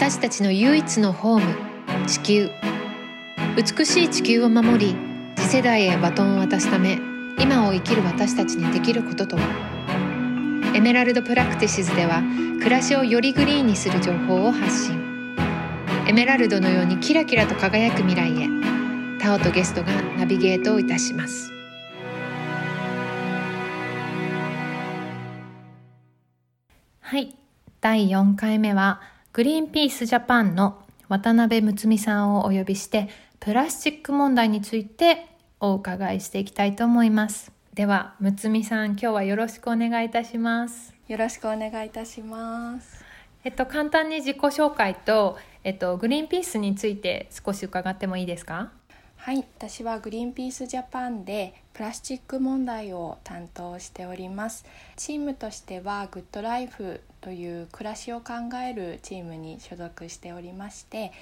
私たちの唯一のホーム地球。美しい地球を守り次世代へバトンを渡すため今を生きる私たちにできることとは。 Emerald Practices では暮らしをよりグリーンにする情報を発信。エメラルドのようにキラキラと輝く未来へタオとゲストがナビゲートをいたします。はい。第4回目はグリーンピースジャパンの渡辺睦美さんをお呼びしてプラスチック問題についてお伺いしていきたいと思います。では睦美さん今日はよろしくお願いいたします。よろしくお願いいたします。えっと簡単に自己紹介とえっとグリーンピースについて少し伺ってもいいですか？はい私はグリーンピースジャパンでプラスチック問題を担当しております。チームとしてはグッドライフという暮らしを考えるチームに所属しておりまして、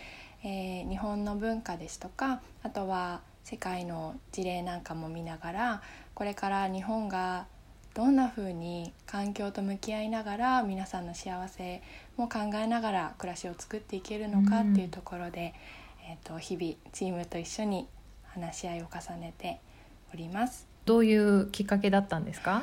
えー、日本の文化ですとかあとは世界の事例なんかも見ながらこれから日本がどんな風に環境と向き合いながら皆さんの幸せも考えながら暮らしを作っていけるのかっていうところで、うん、えーと、日々チームと一緒に話し合いを重ねております。どういうきっかけだったんですか？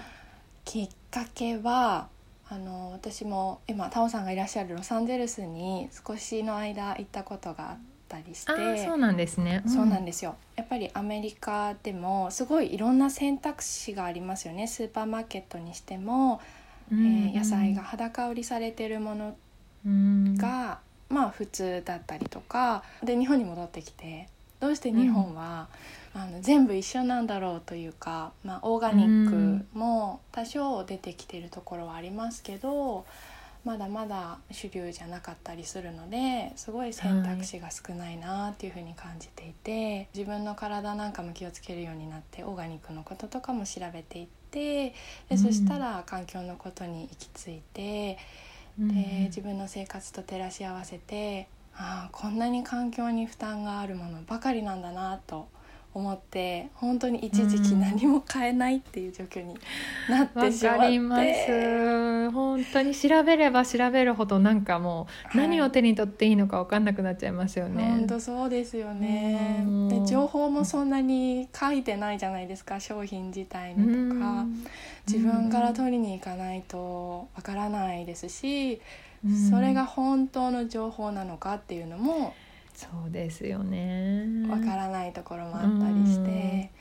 きっかけはあの私も今タオさんがいらっしゃるロサンゼルスに少しの間行ったことがあったりしてそうなんですね、うん、そうなんですよ。やっぱりアメリカでもすごいいろんな選択肢がありますよね。スーパーマーケットにしても、うん、えー、野菜が裸売りされてるものが、うん、まあ普通だったりとかで日本に戻ってきてどうして日本は、うん、あの全部一緒なんだろうというか、まあ、オーガニックも多少出てきてるところはありますけど、まだまだ主流じゃなかったりするのですごい選択肢が少ないなっていうふうに感じていて、自分の体なんかも気をつけるようになってオーガニックのこととかも調べていってで、そしたら環境のことに行き着いて、で自分の生活と照らし合わせてああこんなに環境に負担があるものばかりなんだなと思って本当に一時期何も買えないっていう状況になってしまって、うん、ます。本当に調べれば調べるほどなんかもう何を手に取っていいのか分かんなくなっちゃいますよね、はい、本当そうですよね。で情報もそんなに書いてないじゃないですか商品自体にとか。自分から取りに行かないとわからないですしそれが本当の情報なのかっていうのもそうですよね。わからないところもあったりして。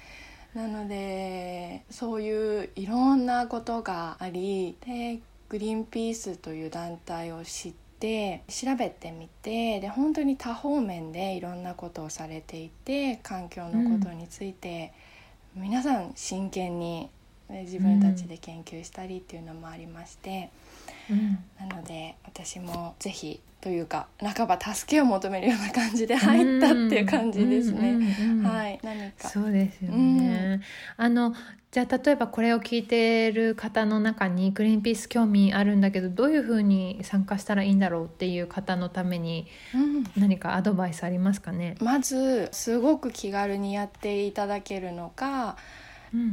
なのでそういういろんなことがありでグリーンピースという団体を知って調べてみてで本当に多方面でいろんなことをされていて環境のことについて、皆さん真剣に自分たちで研究したりっていうのもありまして、うん、なので私もぜひというか半ば助けを求めるような感じで入ったっていう感じですね。はい、何か。そうですよね。うん、あのじゃあ例えばこれを聞いてる方の中にグリーンピース興味あるんだけどどういうふうに参加したらいいんだろうっていう方のために何かアドバイスありますかね、うん、まずすごく気軽にやっていただけるのが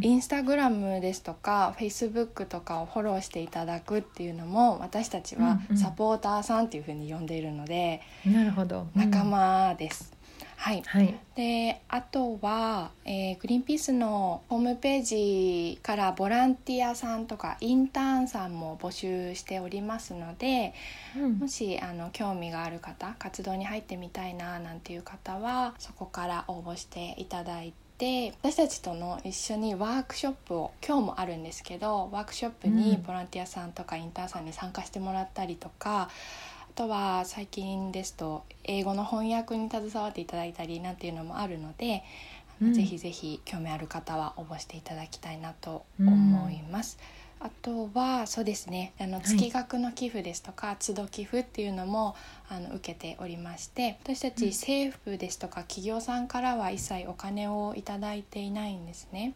インスタグラムですとかフェイスブックとかをフォローしていただくっていうのも私たちはサポーターさんっていうふうに呼んでいるので、なるほど、仲間です。はい、はい、であとは、えー、グリーンピースのホームページからボランティアさんとかインターンさんも募集しておりますので、うん、もしあの興味がある方活動に入ってみたいななんていう方はそこから応募していただいて。で私たちとの一緒にワークショップを今日もあるんですけどワークショップにボランティアさんとかインターンさんに参加してもらったりとか、あとは最近ですと英語の翻訳に携わっていただいたりなんていうのもあるので、うん、ぜひぜひ興味ある方は応募していただきたいなと思います。うんあとはそうですねあの月額の寄付ですとか、はい、都度寄付っていうのもあの受けておりまして私たち政府ですとか企業さんからは一切お金を頂いていないんですね。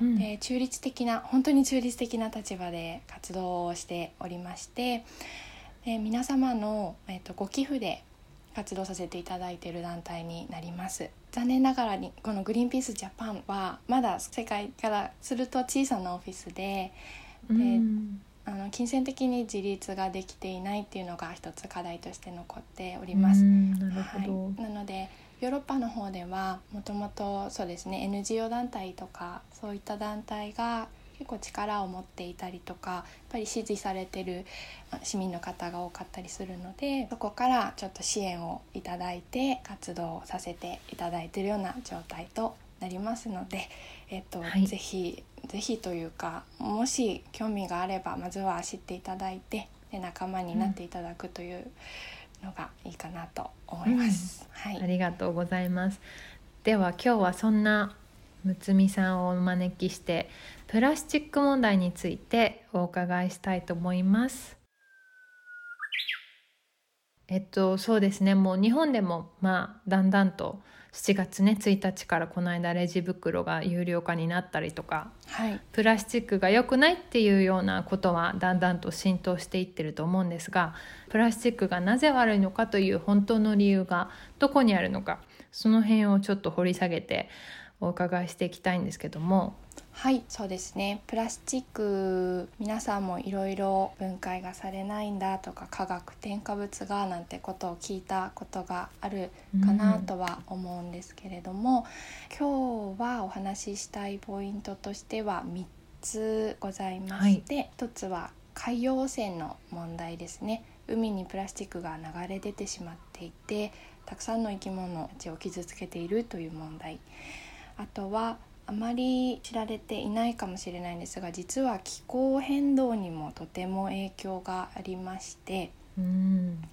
うん、で中立的な本当に中立的な立場で活動をしておりましてで皆様の、えーと、ご寄付で活動させていただいている団体になります。残念ながらにこのグリーンピースジャパンはまだ世界からすると小さなオフィスでで、あの金銭的に自立ができていないっていうのが一つ課題として残っております。はい、なのでヨーロッパの方ではもともとそうですね NGO 団体とかそういった団体が結構力を持っていたりとかやっぱり支持されてる市民の方が多かったりするのでそこからちょっと支援をいただいて活動させていただいているような状態となりますので、えっと、はい、ぜひぜひというかもし興味があればまずは知っていただいてで仲間になっていただくというのがいいかなと思います。うん、はい、ありがとうございます。では今日はそんなむつみさんをお招きしてプラスチック問題についてお伺いしたいと思います。えっとそうですねもう日本でもまあだんだんと7月ね1日からこの間レジ袋が有料化になったりとか、はい、プラスチックが良くないっていうようなことはだんだんと浸透していってると思うんですがプラスチックがなぜ悪いのかという本当の理由がどこにあるのかその辺をちょっと掘り下げてお伺いしていきたいんですけどもはいそうですね。プラスチック皆さんもいろいろ分解がされないんだとか化学添加物がなんてことを聞いたことがあるかなとは思うんですけれども、うん、今日はお話ししたいポイントとしては3つございまして、はい、1つは海洋汚染の問題ですね。海にプラスチックが流れ出てしまっていてたくさんの生き物たちを傷つけているという問題。あとはあまり知られていないかもしれないんですが実は気候変動にもとても影響がありまして、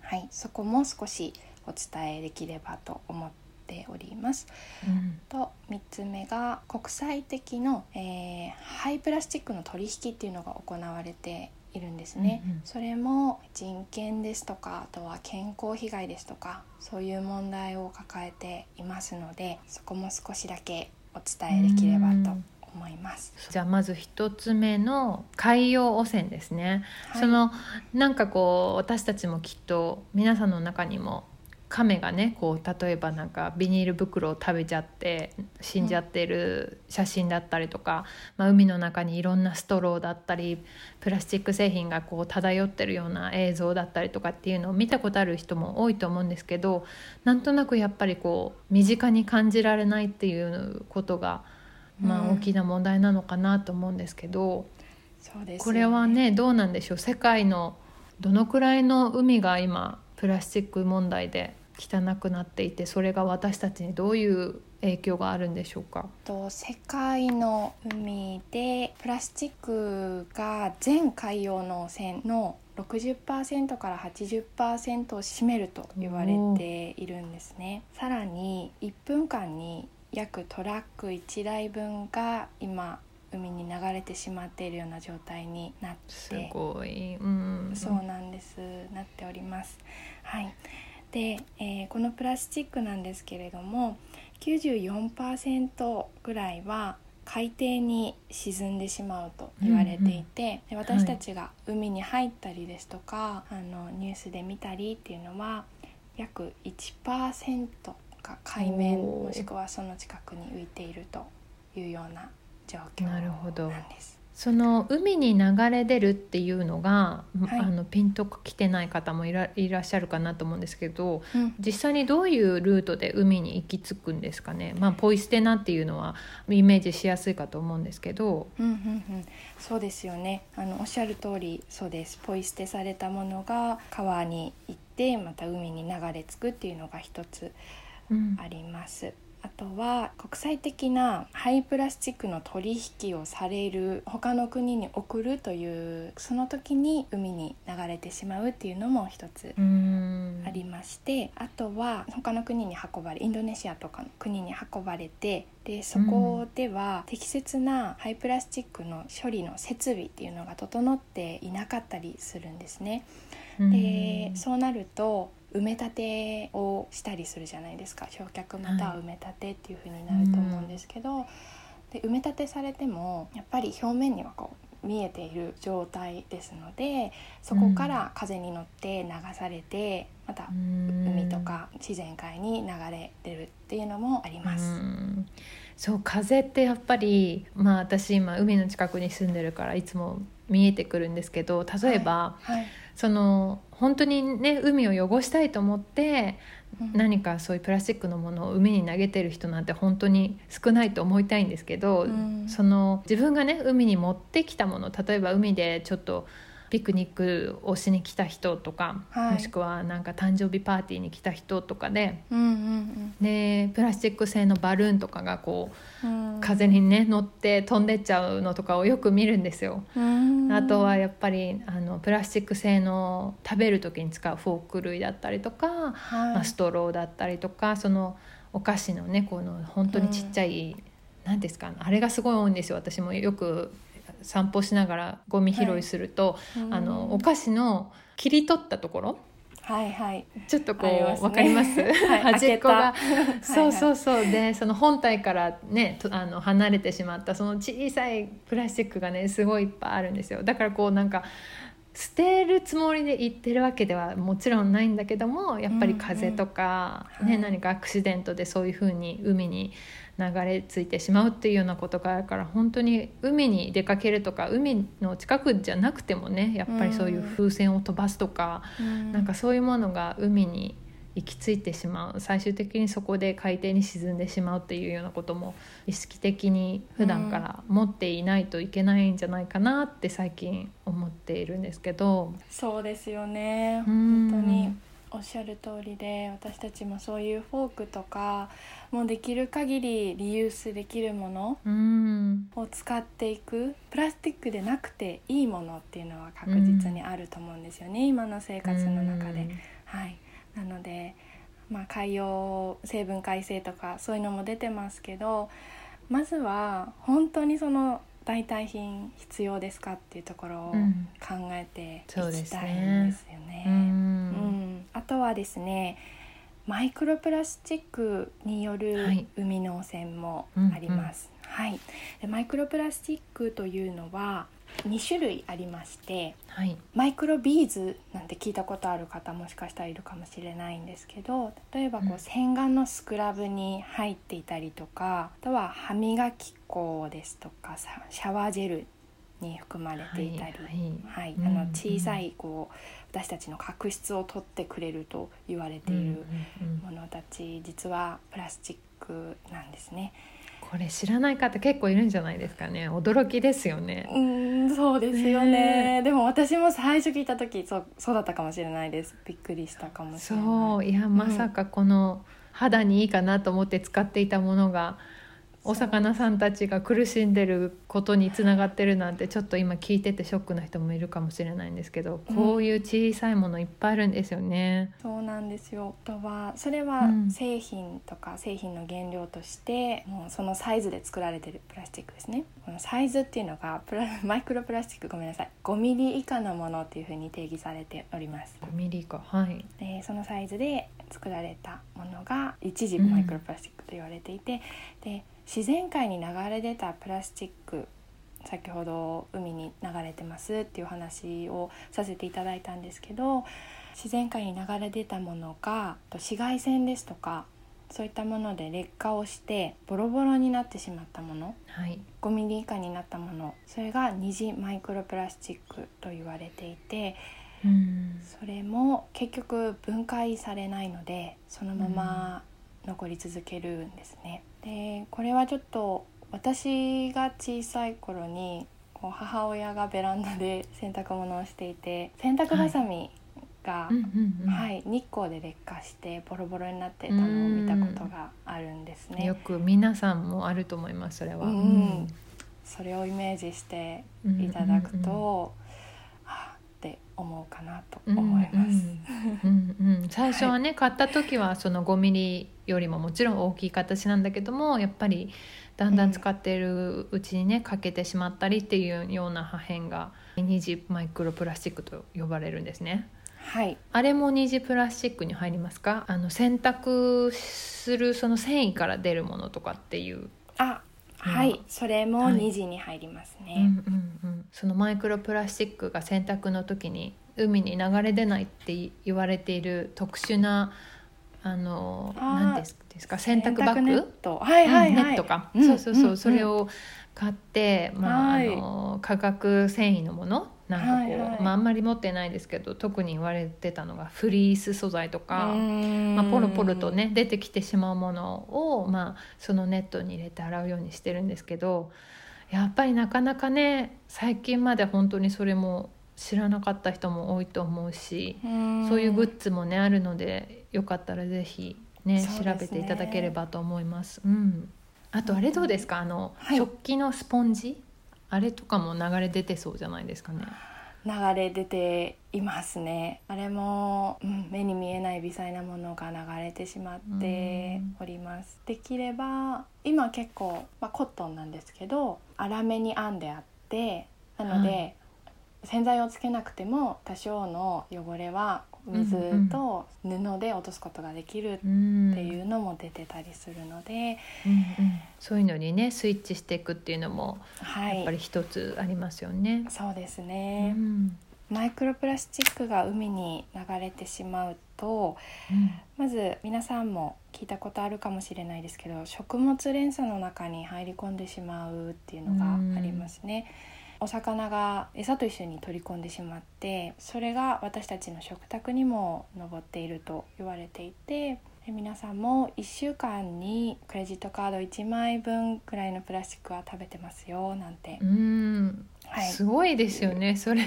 はい、そこも少しお伝えできればと思っております。うん、と3つ目が国際的の、えー、ハイプラスチックの取引っていうのが行われているんですね、うんうん、それも人権ですとかあとは健康被害ですとかそういう問題を抱えていますのでそこも少しだけお伝えできればと思います。じゃあまず一つ目の海洋汚染ですね。はい、そのなんかこう私たちもきっと皆さんの中にも亀がねこう例えばなんかビニール袋を食べちゃって死んじゃってる写真だったりとか、まあ、海の中にいろんなストローだったりプラスチック製品がこう漂ってるような映像だったりとかっていうのを見たことある人も多いと思うんですけどなんとなくやっぱりこう身近に感じられないっていうことが、まあ、大きな問題なのかなと思うんですけど、そうです、これはねどうなんでしょう？世界のどのくらいの海が今プラスチック問題で汚くなっていてそれが私たちにどういう影響があるんでしょうか？と世界の海でプラスチックが全海洋の汚染の60%から80%を占めると言われているんですね。さらに1分間に約トラック1台分が今海に流れてしまっているような状態になって。すごい、うん、そうなんです。なっております。はい。で、えー、このプラスチックなんですけれども94%ぐらいは海底に沈んでしまうと言われていて、うんうん、で私たちが海に入ったりですとか、はい、あのニュースで見たりっていうのは約1%が海面もしくはその近くに浮いているというような状況なんです。その海に流れ出るっていうのが、はい、あのピンときてない方もいらいらっしゃるかなと思うんですけど、うん、実際にどういうルートで海に行き着くんですかね、まあ、ポイ捨てなっていうのはイメージしやすいかと思うんですけど。うんうんうん、そうですよね。あのおっしゃる通りそうです。ポイ捨てされたものが川に行ってまた海に流れ着くっていうのが一つあります。うんあとは国際的なハイプラスチックの取引をされる他の国に送るというその時に海に流れてしまうっていうのも一つありましてあとは他の国に運ばれインドネシアとかの国に運ばれてでそこでは適切なハイプラスチックの処理の設備っていうのが整っていなかったりするんですね。でそうなると埋め立てをしたりするじゃないですか。焼却または埋め立てっていう風になると思うんですけど、はい、で埋め立てされてもやっぱり表面にはこう見えている状態ですのでそこから風に乗って流されてまた海とか自然界に流れ出るっていうのもあります。そう風ってやっぱりまあ私今海の近くに住んでるからいつも見えてくるんですけど例えば、はい。はい、その本当にね海を汚したいと思って、何かそういうプラスチックのものを海に投げてる人なんて本当に少ないと思いたいんですけど、うん、その自分がね海に持ってきたもの例えば海でちょっとピクニックをしに来た人とか、はい、もしくはなんか誕生日パーティーに来た人とかでうんうんうん、でプラスチック製のバルーンとかがこう、うん、風にね乗って飛んでっちゃうのとかをよく見るんですよ。あとはやっぱりあのプラスチック製の食べる時に使うフォーク類だったりとか、はい、まあ、ストローだったりとかそのお菓子のねこの本当にちっちゃい、何ですかあれがすごい多いんですよ。私もよく散歩しながらゴミ拾いすると、はい、あのお菓子の切り取ったところはいはい、ちょっとこう、わ、かります、はい、端っこが。そうそうそう。でその本体からねあの離れてしまったその小さいプラスチックがねすごいいっぱいあるんですよ。だからこうなんか捨てるつもりで言ってるわけではもちろんないんだけどもやっぱり風とか、うんうん、ね、何かアクシデントでそういうふうに海に流れ着いてしまうっていうようなことがあるから本当に海に出かけるとか海の近くじゃなくてもねやっぱりそういう風船を飛ばすとか、うん、なんかそういうものが海に行き着いてしまう。最終的にそこで海底に沈んでしまうっていうようなことも意識的に普段から持っていないといけないんじゃないかなって最近思っているんですけど。そうですよね、本当におっしゃる通りで私たちもそういうフォークとかもうできる限りリユースできるものを使っていくプラスチックでなくていいものっていうのは確実にあると思うんですよね、今の生活の中で。はい、なので、まあ、海洋成分改正とかそういうのも出てますけどまずは本当にその代替品必要ですかっていうところを考えていきたいんですよね。うん、うんあとはですねマイクロプラスチックによる海の汚染もあります。はい、うんうん、はい、でマイクロプラスチックというのは2種類ありまして、はい、マイクロビーズなんて聞いたことある方もしかしたらいるかもしれないんですけど例えばこう、洗顔のスクラブに入っていたりとかあとは歯磨き粉ですとかシャワージェルに含まれていたり、はい、あの小さいこう私たちの角質を取ってくれると言われているものたち、実はプラスチックなんですね。これ知らない方結構いるんじゃないですかね。驚きですよね。うんそうですよね、ね、でも私も最初聞いた時そうそうだったかもしれないです。びっくりしたかもしれない。そう。いやまさかこの肌にいいかなと思って使っていたものが、お魚さんたちが苦しんでることにつながってるなんてちょっと今聞いててショックな人もいるかもしれないんですけど、こういう小さいものいっぱいあるんですよね。そうなんですよとはそれは製品とか製品の原料として、もうそのサイズで作られてるプラスチックですね。このサイズっていうのがプラ マイクロプラスチックごめんなさい5ミリ以下のものっていうふうに定義されております。5ミリ以下はいでそのサイズで作られたものが一時マイクロプラスチックと言われていて、うん、で自然界に流れ出たプラスチック先ほど海に流れてますっていう話をさせていただいたんですけど自然界に流れ出たものが紫外線ですとかそういったもので劣化をしてボロボロになってしまったもの、はい、5ミリ以下になったものそれが二次マイクロプラスチックと言われていてそれも結局分解されないのでそのまま残り続けるんですね。でこれはちょっと私が小さい頃にこう母親がベランダで洗濯物をしていて洗濯ばさみが、はい、日光で劣化してボロボロになってたのを見たことがあるんですね。よく皆さんもあると思いますそれは、うん、うん、それをイメージしていただくと、って思うかなと思います。うんうん、最初はね、はい、買った時はその5ミリよりももちろん大きい形なんだけどもやっぱりだんだん使っているうちにね欠けてしまったりっていうような破片が二次マイクロプラスチックと呼ばれるんですね。はい、あれも二次プラスチックに入りますか？あの洗濯するその繊維から出るものとかっていうあはい。それも2時に入りますね、はいうんうんうん、そのマイクロプラスチックが洗濯の時に海に流れ出ないって言われている特殊なあの何ですか洗濯バッグ？はいはい、はい、ネットか、うん、そうそうそう、う。ん、それを買って、まあ、はい、あの化学繊維のものなんかこう、はいはい、まあ、あんまり持ってないですけど特に言われてたのがフリース素材とか、まあ、ポロポロとね出てきてしまうものを、まあ、そのネットに入れて洗うようにしてるんですけどやっぱりなかなかね最近まで本当にそれも知らなかった人も多いと思うしそういうグッズもねあるのでよかったら是非ね、ね、調べていただければと思います。うん、あとあれどうですか？あの、はい、食器のスポンジ？あれとかも流れ出てそうじゃないですかね。流れ出ていますね。あれも、うん、目に見えない微細なものが流れてしまっております。できれば今結構、まあ、コットンなんですけど粗めに編んであってなので、はい、洗剤をつけなくても多少の汚れは水と布で落とすことができるっていうのも出てたりするので、うんうん、そういうのにねスイッチしていくっていうのもやっぱり一つありますよね。はい、そうですね、うん、マイクロプラスチックが海に流れてしまうと、うん、まず皆さんも聞いたことあるかもしれないですけど食物連鎖の中に入り込んでしまうっていうのがありますね。うんお魚が餌と一緒に取り込んでしまってそれが私たちの食卓にも上っていると言われていて皆さんも1週間にクレジットカード1枚分くらいのプラスチックは食べてますよなんて。うん、はい、すごいですよねそれ。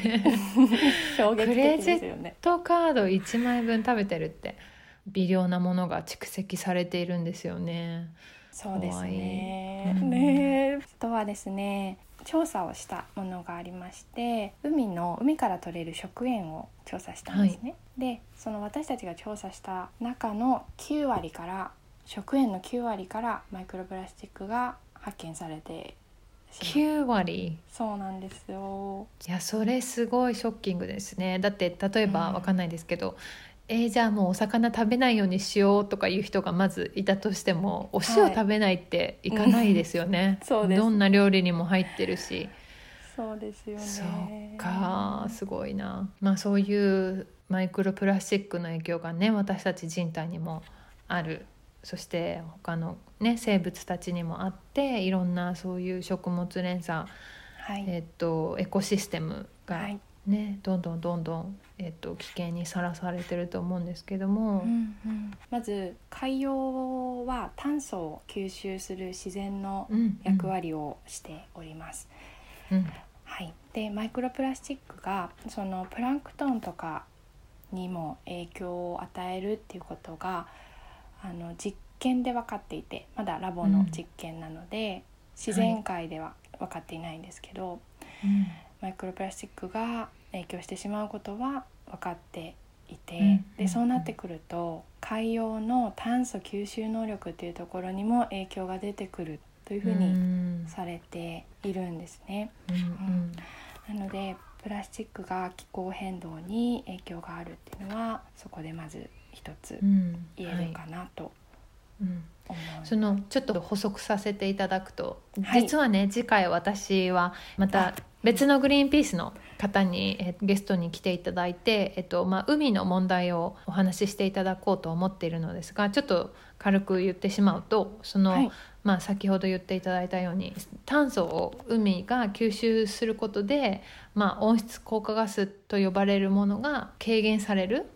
衝撃的ですよね。クレジットカード1枚分食べてるって微量なものが蓄積されているんですよねそうですね。ね、あとはですね、調査をしたものがありまして海の海から取れる食塩を調査したんですね。はい、でその私たちが調査した中の9割から食塩の9割からマイクロプラスチックが発見されて9割？そうなんですよ。いやそれすごいショッキングですね。だって例えば、うん、わかんないですけどえー、じゃあもうお魚食べないようにしようとかいう人がまずいたとしてもお塩食べないっていかないですよね、はい、どんな料理にも入ってるし。そうですよね。そうかすごいな。まあそういうマイクロプラスチックの影響がね私たち人体にもある。そして他のね生物たちにもあっていろんなそういう食物連鎖、はい、えっとエコシステムが、はい。ね、どんどんどんどん、えっと、危険にさらされてると思うんですけども、うんうん、まず海洋は炭素を吸収する自然の役割をしております。うん。うん、はい、でマイクロプラスチックがそのプランクトンとかにも影響を与えるっていうことがあの実験で分かっていてまだラボの実験なので、うん、自然界では分かっていないんですけど、はい、マイクロプラスチックが影響してしまうことは分かっていて、うん、でそうなってくると海洋の炭素吸収能力っていうところにも影響が出てくるというふうにされているんですね。うん、うん、なのでプラスチックが気候変動に影響があるっていうのはそこでまず一つ言えるかなとうん。そのちょっと補足させていただくと、はい、実はね次回私はまた別のグリーンピースの方に、えゲストに来ていただいて、えっとまあ、海の問題をお話ししていただこうと思っているのですがちょっと軽く言ってしまうとその、はい、まあ、先ほど言っていただいたように炭素を海が吸収することで、まあ、温室効果ガスと呼ばれるものが軽減される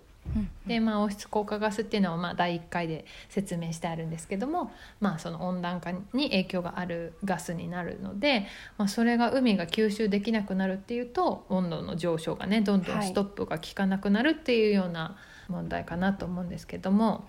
でまあ、温室効果ガスっていうのはまあ第1回で説明してあるんですけども、まあ、その温暖化に影響があるガスになるので、まあ、それが海が吸収できなくなるっていうと温度の上昇がねどんどんストップが効かなくなるっていうような問題かなと思うんですけども、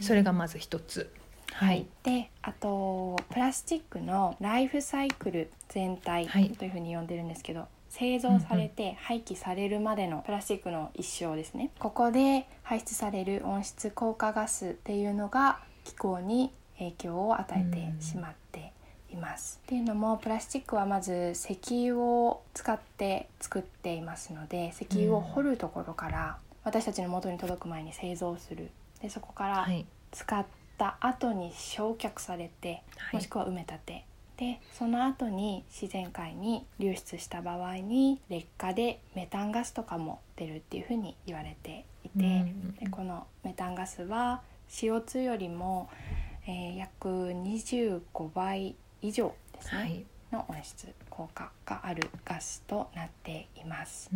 それがまず一つ。はい、であとプラスチックのライフサイクル全体というふうに呼んでるんですけど、製造されて廃棄されるまでのプラスチックの一生ですね。ここで排出される温室効果ガスっていうのが気候に影響を与えてしまっています。っていうのもプラスチックはまず石油を使って作っていますので石油を掘るところから私たちの元に届く前に製造する。でそこから使った後に焼却されて、もしくは埋め立てでその後に自然界に流出した場合に劣化でメタンガスとかも出るっていうふうに言われていて、うん、でこのメタンガスは CO2 よりも、えー、約25倍以上ですね、はい、の温室効果があるガスとなっています。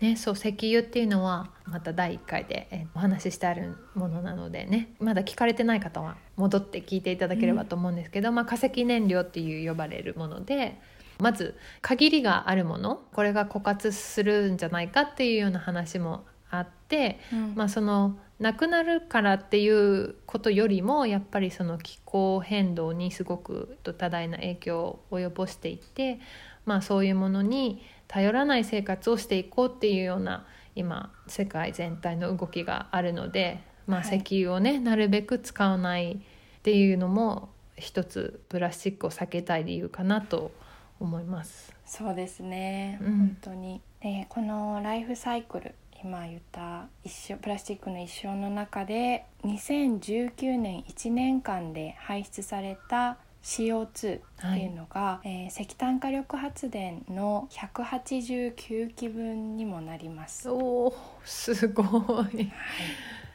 ね、そう石油っていうのはまた第1回で、えお話ししてあるものなのでね。まだ聞かれてない方は戻って聞いていただければと思うんですけど、うん、まあ、化石燃料っていう呼ばれるものでまず限りがあるものこれが枯渇するんじゃないかっていうような話もあって、うん、まあ、そのなくなるからっていうことよりもやっぱりその気候変動にすごく多大な影響を及ぼしていて、まあ、そういうものに頼らない生活をしていこうっていうような今世界全体の動きがあるので、まあ、石油をね、はい、なるべく使わないっていうのも一つプラスチックを避けたい理由かなと思います。そうですね、うん、本当に。でこのライフサイクル今言った一生プラスチックの一生の中で2019年1年間で排出された CO2 っていうのが、はい、えー、石炭火力発電の189基分にもなります。おすごい、はい、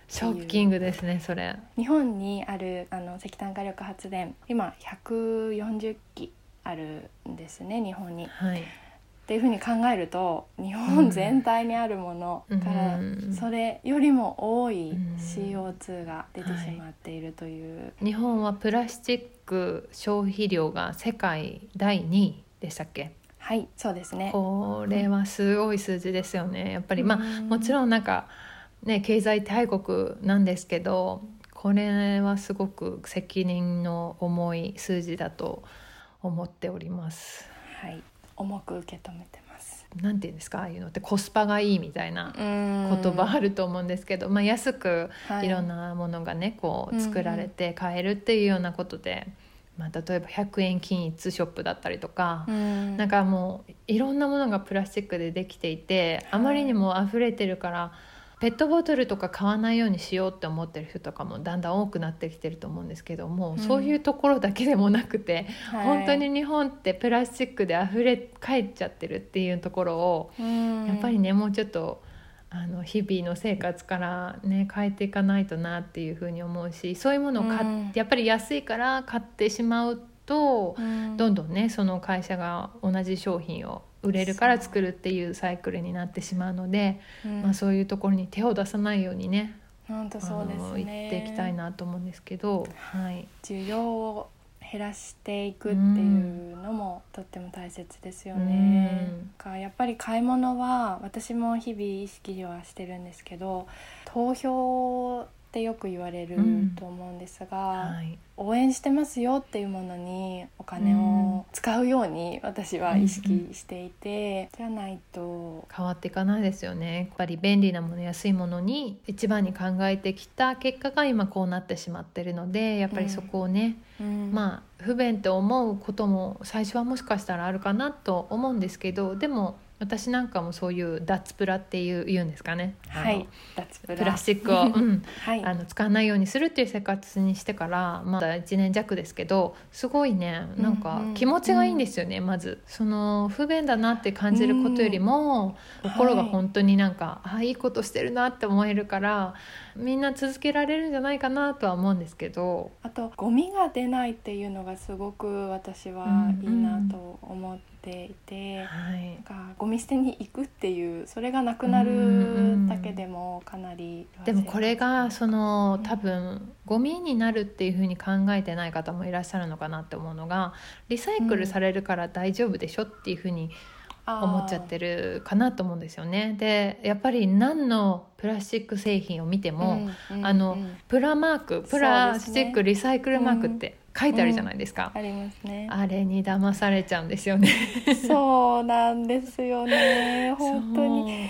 ショッキングですねそれ。日本にあるあの石炭火力発電今140基あるんですね日本に。はいっていうふうに考えると日本全体にあるものからそれよりも多い CO2 が出てしまっているという、はい、日本はプラスチック消費量が世界第2位でしたっけ？はいそうですね。これはすごい数字ですよね。やっぱりまあもちろんなんかね経済大国なんですけどこれはすごく責任の重い数字だと思っております。はい重く受け止めてます。なんていうんですか？ああいうのってコスパがいいみたいな言葉あると思うんですけど、まあ、安くい。ろんなものがねこう作られて買えるっていうようなことで。まあ、例えば100円均一ショップだったりとか、うん、なんかもういろんなものがプラスチックでできていてあまりにも溢れてるから、ペットボトルとか買わないようにしようって思ってる人とかもだんだん多くなってきてると思うんですけども、うん、そういうところだけでもなくて、はい、本当に日本ってプラスチックで溢れ返っちゃってるっていうところを、うん、やっぱりねもうちょっとあの日々の生活からね変えていかないとなっていうふうに思うしそういうものを買っ、うん、やっぱり安いから買ってしまうと、どんどんねその会社が同じ商品を売れるから作るっていうサイクルになってしまうので、うん、まあ、そういうところに手を出さないようにね本当そうですね。言っていきたいなと思うんですけど、はい、需要を減らしていくっていうのもとっても大切ですよね。うん、やっぱり買い物は私も日々意識はしてるんですけど投票ってよく言われると思うんですが、うんはい、応援してますよっていうものにお金を使うように私は意識していて、うん、じゃないと変わっていかないですよね。やっぱり便利なもの安いものに一番に考えてきた結果が今こうなってしまってるのでやっぱりそこをね、うん、まあ不便って思うことも最初はもしかしたらあるかなと思うんですけどでも私なんかもそういう脱プラっていう言うんですかね、はい、プラ。スチックを、うん。はい、あの使わないようにするっていう生活にしてからまだ1年弱ですけどすごいねなんか気持ちがいいんですよね、うん、まず。その不便だなって感じることよりも、うん、心が本当になんか、はい、あいいことしてるなって思えるからみんな続けられるんじゃないかなとは思うんですけど。あとゴミが出ないっていうのがすごく私はいいなと思って。ていて、はい、なんかゴミ捨てに行くっていうそれがなくなるだけでもかなりでもこれがその多分ゴミになるっていうふうに考えてない方もいらっしゃるのかなって思うのがリサイクルされるから大丈夫でしょっていうふうに、思っちゃってるかなと思うんですよね。でやっぱり何のプラスチック製品を見ても、うんうん、あのプラマークプラスチックリサイクルマークって書いてあるじゃないですか、うん、ありますね。あれに騙されちゃうんですよね。そうなんですよね。本当に。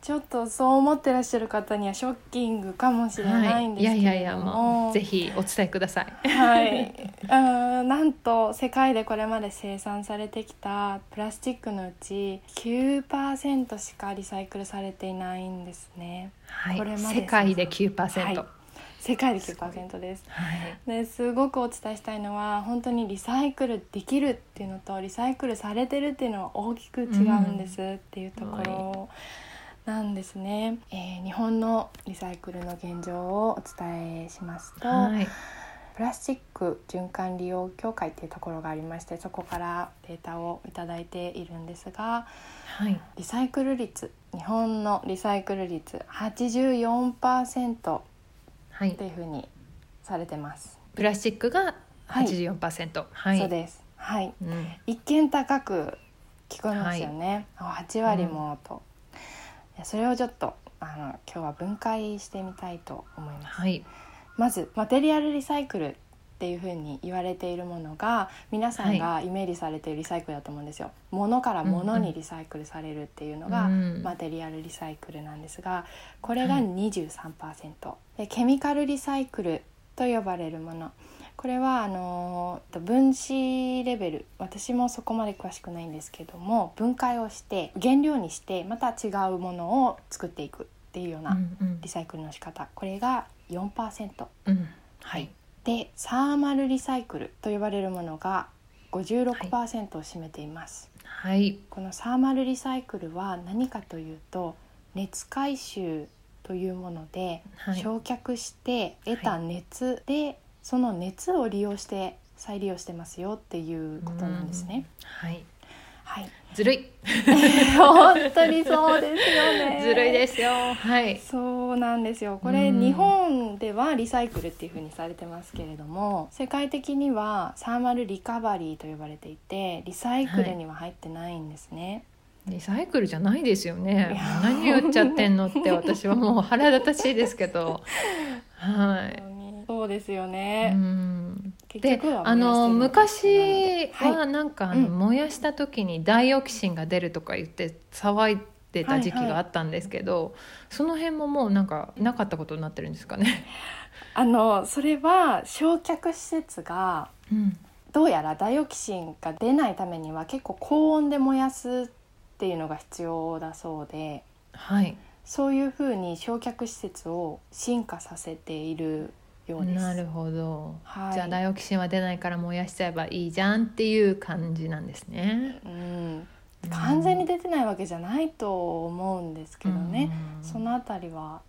ちょっとそう思ってらっしゃる方にはショッキングかもしれないんですけれども、はい、いやいやいやもうぜひお伝えください。はい。うんなんと世界でこれまで生産されてきたプラスチックのうち9%しかリサイクルされていないんですね、はい、これまで世界で9%、はい世界で9%です。はい、ですごくお伝えしたいのは本当にリサイクルできるっていうのとリサイクルされてるっていうのは大きく違うんですっていうところなんですね。うん、えー、日本のリサイクルの現状をお伝えしますと。はいプラスチック循環利用協会っていうところがありましてそこからデータを頂いているんですが、はい、リサイクル率日本のリサイクル率84%っていうふうにされてます。プラスチックが84%、はい、そうです。はい、うん、一見高く聞こえますよね、はい、8割もと、うん、それをちょっとあの今日は分解してみたいと思います、はい、まずマテリアルリサイクルっていうふうに言われているものが皆さんがイメージされているリサイクルだと思うんですよ。も、の、からものにリサイクルされるっていうのがマテリアルリサイクルなんですがこれが23%、でケミカルリサイクルと呼ばれるもの。これはあの分子レベル。私もそこまで詳しくないんですけども分解をして原料にしてまた違うものを作っていくっていうようなリサイクルの仕方、これが4%、うん、はい、でサーマルリサイクルと呼ばれるものが56%を占めています、はい、このサーマルリサイクルは何かというと熱回収というもので、はい、焼却して得た熱でその熱を利用して再利用してますよっていうことなんですね。はい。はい。ずるい。本当にそうですよね。ずるいですよ。はい。そうなんですよ。これ日本ではリサイクルっていうふうにされてますけれども、世界的にはサーマルリカバリーと呼ばれていて、リサイクルには入ってないんですね。はい、リサイクルじゃないですよね。何言っちゃってんのって私はもう腹立たしいですけど。はい。そうですよね。うん、であの昔はなんか、あの燃やした時にダイオキシンが出るとか言って騒いでた時期があったんですけど、はいはい、その辺ももうなんかなかったことになってるんですかね？あのそれは焼却施設が、うん、どうやらダイオキシンが出ないためには結構高温で燃やすっていうのが必要だそうで、はい、そういうふうに焼却施設を進化させているようです。なるほど、はい、じゃあダイオキシンは出ないから燃やしちゃえばいいじゃんっていう感じなんですね。うん、完全に出てないわけじゃないと思うんですけどね、うん、そのあたりは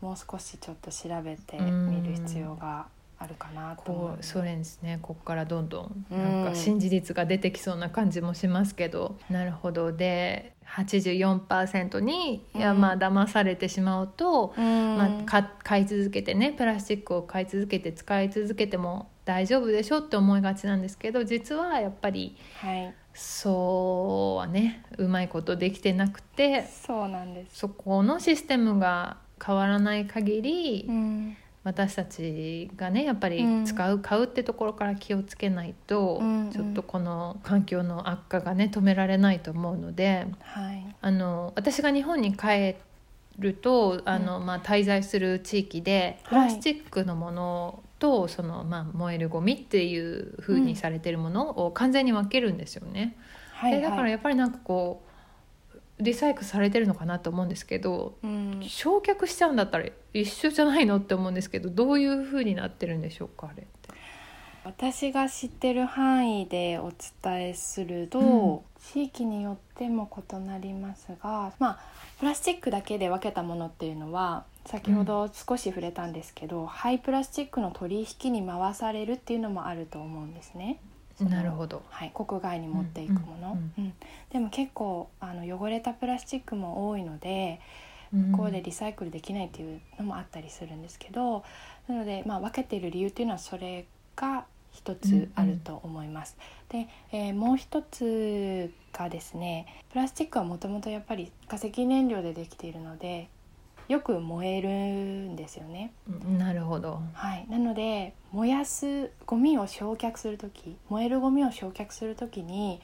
もう少しちょっと調べてみる必要があるかなとこうソ連ですね。ここからどんどんなんか新事実が出てきそうな感じもしますけど、うん、なるほど。で84%に、いやまあ騙されてしまうと、うん、まあ、買い続けてねプラスチックを買い続けて使い続けても大丈夫でしょって思いがちなんですけど実はやっぱり、はい、そうはねうまいことできてなくてそうなんです。そこのシステムが変わらない限り、うん私たちがねやっぱり使う、うん、買うってところから気をつけないと、うんうん、ちょっとこの環境の悪化がね止められないと思うので、はい、あの私が日本に帰るとあの、まあ、滞在する地域でプラスチックのものと、はい、その、まあ、燃えるゴミっていうふうにされてるものを完全に分けるんですよね。はい、だからやっぱりなんかこうリサイクルされてるのかなと思うんですけど、うん、焼却しちゃうんだったら一緒じゃないのって思うんですけどどういうふうになってるんでしょうかあれって。私が知ってる範囲でお伝えすると、うん、地域によっても異なりますが、まあ、プラスチックだけで分けたものっていうのは先ほど少し触れたんですけど、うん、廃プラスチックの取引に回されるっていうのもあると思うんですね。なるほど、はい、国外に持っていくもの、うん、うん、でも結構あの汚れたプラスチックも多いので向こうでリサイクルできないっていうのもあったりするんですけどなので、まあ、分けている理由っていうのはそれが一つあると思います。うんうん、で、えー、もう一つがですねプラスチックはもともとやっぱり化石燃料でできているのでよく燃えるんですよね。なるほど。はい。なので燃やすゴミを焼却する時、燃えるゴミを焼却する時に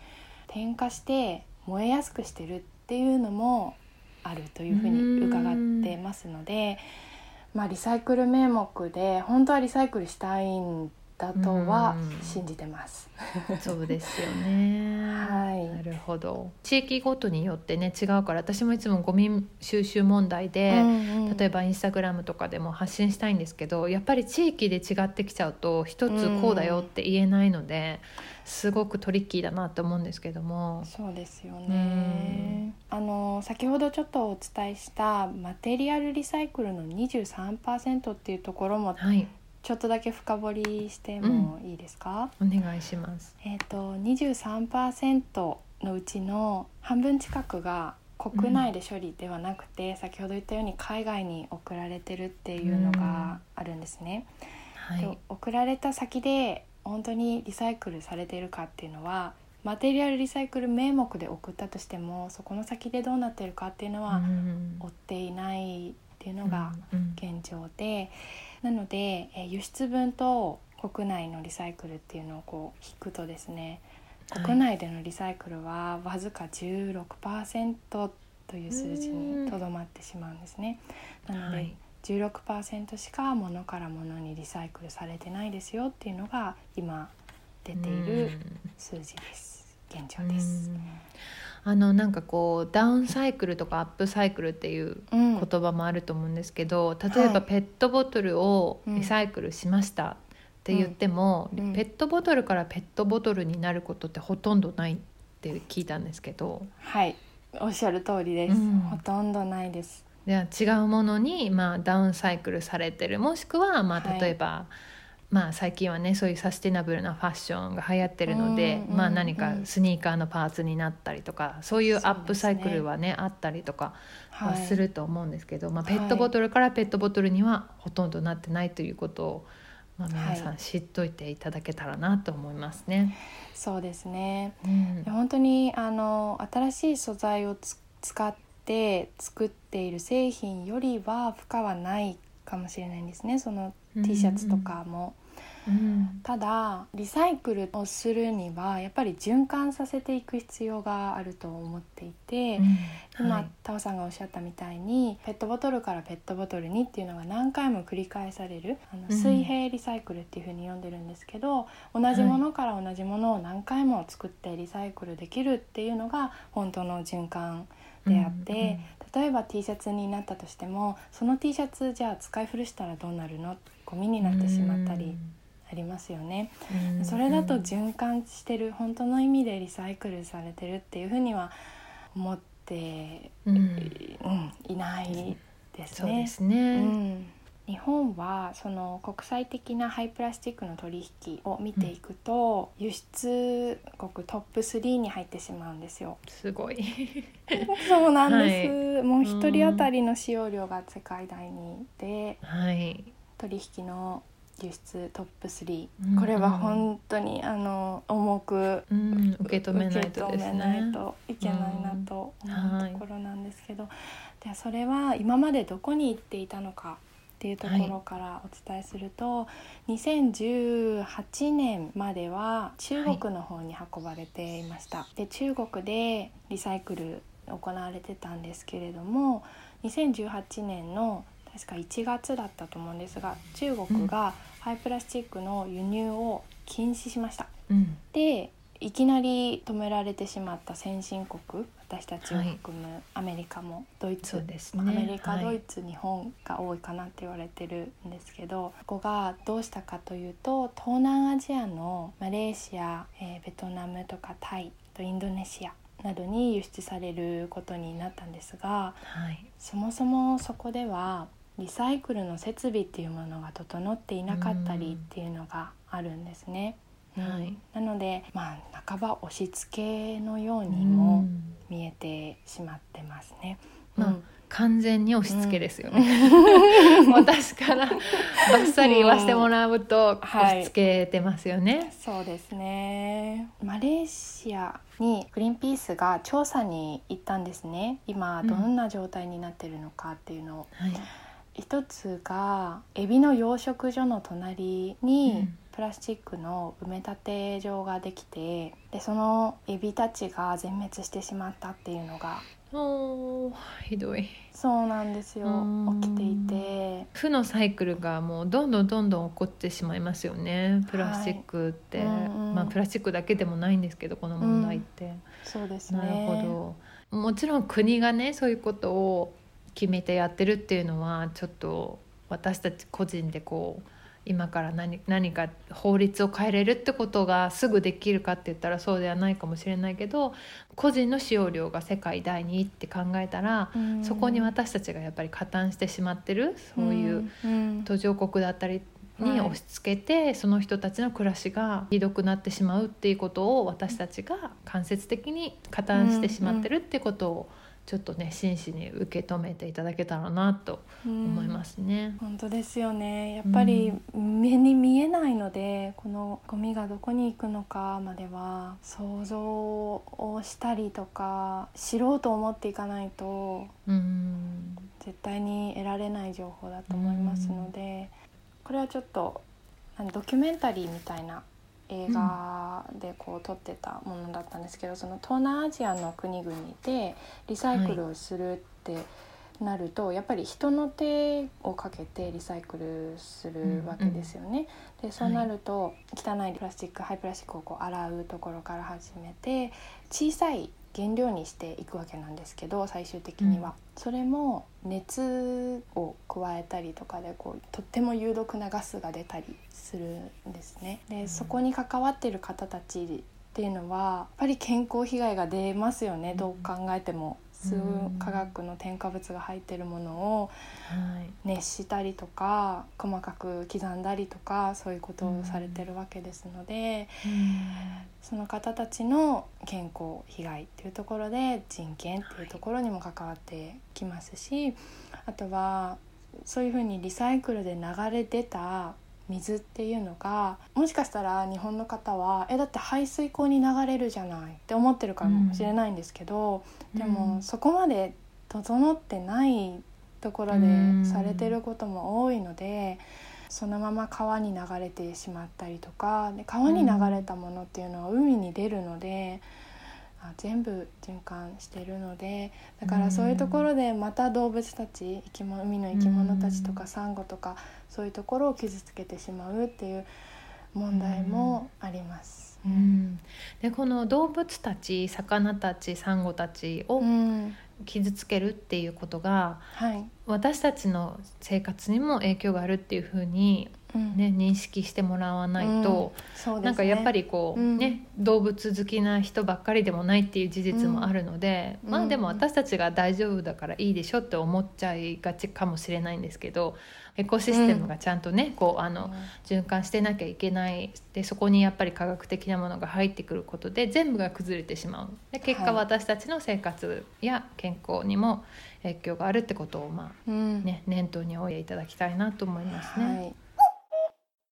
点火して燃えやすくしてるっていうのもあるというふうに伺ってますので、まあリサイクル名目で本当はリサイクルしたいんだとは信じてます。そうですよね。はい。なるほど。地域ごとによってね違うから私もいつもゴミ収集問題で、うんうん、例えばインスタグラムとかでも発信したいんですけどやっぱり地域で違ってきちゃうと一つこうだよって言えないので、うん、すごくトリッキーだなと思うんですけども。そうですよね。あの先ほどちょっとお伝えしたマテリアルリサイクルの23%っていうところも、はいちょっとだけ深掘りしてもいいですか、うん、お願いします。えっ、ー、と23%のうちの半分近くが国内で処理ではなくて、うん、先ほど言ったように海外に送られてるっていうのがあるんですね。はい、送られた先で本当にリサイクルされているかっていうのはマテリアルリサイクル名目で送ったとしてもそこの先でどうなってるかっていうのは追っていないっていうのが現状で、なので、え輸出分と国内のリサイクルっていうのをこう引くとですね国内でのリサイクルはわずか16%という数字にとどまってしまうんですね。なので、16%しか物から物にリサイクルされてないですよっていうのが今出ている数字です。現状です。あのなんかこうダウンサイクルとかアップサイクルっていう言葉もあると思うんですけど、うん、例えばペットボトルをリサイクルしましたって言っても、うん、ペットボトルからペットボトルになることってほとんどないって聞いたんですけど。はい。おっしゃる通りです、うん、ほとんどないです。では違うものに、まあ、ダウンサイクルされてる。もしくは、まあ、例えば、はいまあ、最近はねそういうサステナブルなファッションが流行ってるので、まあ、何かスニーカーのパーツになったりとかそういうアップサイクルはね、ね、あったりとかはすると思うんですけど、はい、まあ、ペットボトルからペットボトルにはほとんどなってないということを、まあ、皆さん知っといていただけたらなと思いますね。はい、そうですね、うん、本当にあの新しい素材を使って作っている製品よりは負荷はないかもしれないんですね。その T シャツとかも。うん、ただリサイクルをするにはやっぱり循環させていく必要があると思っていて、うん、今、はい、タオさんがおっしゃったみたいにペットボトルからペットボトルにっていうのが何回も繰り返されるあの水平リサイクルっていうふうに呼んでるんですけど、うん、同じものから同じものを何回も作ってリサイクルできるっていうのが本当の循環であって、例えば T シャツになったとしてもその T シャツじゃあ使い古したらどうなるの？ゴミになってしまったり。ありますよね、それだと循環してる本当の意味でリサイクルされてるっていうふうには思って、うん、うん、いないですね。すね、うん。日本はその国際的なハイプラスチックの取引を見ていくと、輸出国トップ3に入ってしまうんですよ。すごい。そうなんです、はい、もう一人当たりの使用量が世界第2で、はい、取引の輸出トップ3、うん、これは本当にあの重く、うん、受け止めないと、ね、ないといけないなと思うところなんですけど、でそれは今までどこに行っていたのかっていうところからお伝えすると、はい、2018年までは中国の方に運ばれていました。はい、で中国でリサイクル行われてたんですけれども2018年の確か？1月だったと思うんですが中国がハイプラスチックの輸入を禁止しました。うん、でいきなり止められてしまった先進国私たちを含むアメリカもドイツ、はいね、アメリカ、はい、ドイツ日本が多いかなって言われてるんですけどここがどうしたかというと東南アジアのマレーシア、えー、ベトナムとかタイとインドネシアなどに輸出されることになったんですが、はい、そもそもそこではリサイクルの設備っていうものが整っていなかったりっていうのがあるんですね。はい、なので、まあ、半ば押し付けのようにも見えてしまってますね。まあ、完全に押し付けですよね。うん、私から バッサリ言わせてもらうと押し付けてますよね、はい、そうですね。マレーシアにグリーンピースが調査に行ったんですね。今どんな状態になってるのかっていうのを。うんはい一つがエビの養殖所の隣にプラスチックの埋め立て場ができてでそのエビたちが全滅してしまったっていうのがおひどい。そうなんですよ。起きていて。負のサイクルがもうどんどんどんどん起こってしまいますよね。プラスチックって、はい。うんうん、まあプラスチックだけでもないんですけどこの問題って、うん、そうですね。なるほど。もちろん国がねそういうことを決めてやってるっていうのはちょっと私たち個人でこう今から何何か法律を変えれるってことがすぐできるかって言ったらそうではないかもしれないけど個人の使用量が世界第2位って考えたら、うん、そこに私たちがやっぱり加担してしまってるそういう途上国だったりに押し付けて、はい、その人たちの暮らしがひどくなってしまうっていうことを私たちが間接的に加担してしまってるってことを、ちょっとね真摯に受け止めていただけたらなと思いますね。本当ですよね。やっぱり目に見えないので、このゴミがどこに行くのかまでは想像をしたりとか知ろうと思っていかないと、絶対に得られない情報だと思いますので、これはちょっとドキュメンタリーみたいな映画でこう撮ってたものだったんですけど、その東南アジアの国々でリサイクルをするってなると、はい、やっぱり人の手をかけてリサイクルするわけですよね。でそうなると、汚いプラスチックハイプラスチックをこう洗うところから始めて小さい原料にしていくわけなんですけど最終的には、うん、それも熱を加えたりとかでこうとっても有毒なガスが出たりするんですね。でそこに関わってる方たちっていうのはやっぱり健康被害が出ますよね、どう考えても。数化学の添加物が入ってるものを熱したりとか細かく刻んだりとかそういうことをされてるわけですので、その方たちの健康被害っていうところで人権っていうところにも関わってきますしあとはそういうふうにリサイクルで流れ出た水っていうのがもしかしたら日本の方はえだって排水溝に流れるじゃないって思ってるかもしれないんですけど、うん、でもそこまで整ってないところでされてることも多いので。そのまま川に流れてしまったりとかで川に流れたものっていうのは海に出るので、全部循環してるのでだからそういうところでまた動物たち生き物海の生き物たちとかサンゴとかそういうところを傷つけてしまうっていう問題もあります。うん、でこの動物たち魚たちサンゴたちを傷つけるっていうことが、はい、私たちの生活にも影響があるっていうふうにね、うん、認識してもらわないと、うん。ね、なんかやっぱりこう、うん、ね動物好きな人ばっかりでもないっていう事実もあるので、まあでも私たちが大丈夫だからいいでしょって思っちゃいがちかもしれないんですけどエコシステムがちゃんとね、こうあの循環してなきゃいけないでそこにやっぱり科学的なものが入ってくることで全部が崩れてしまう。で結果私たちの生活や健康にも影響があるってことをまあ、ね、念頭に置いていただきたいなと思いますね。はい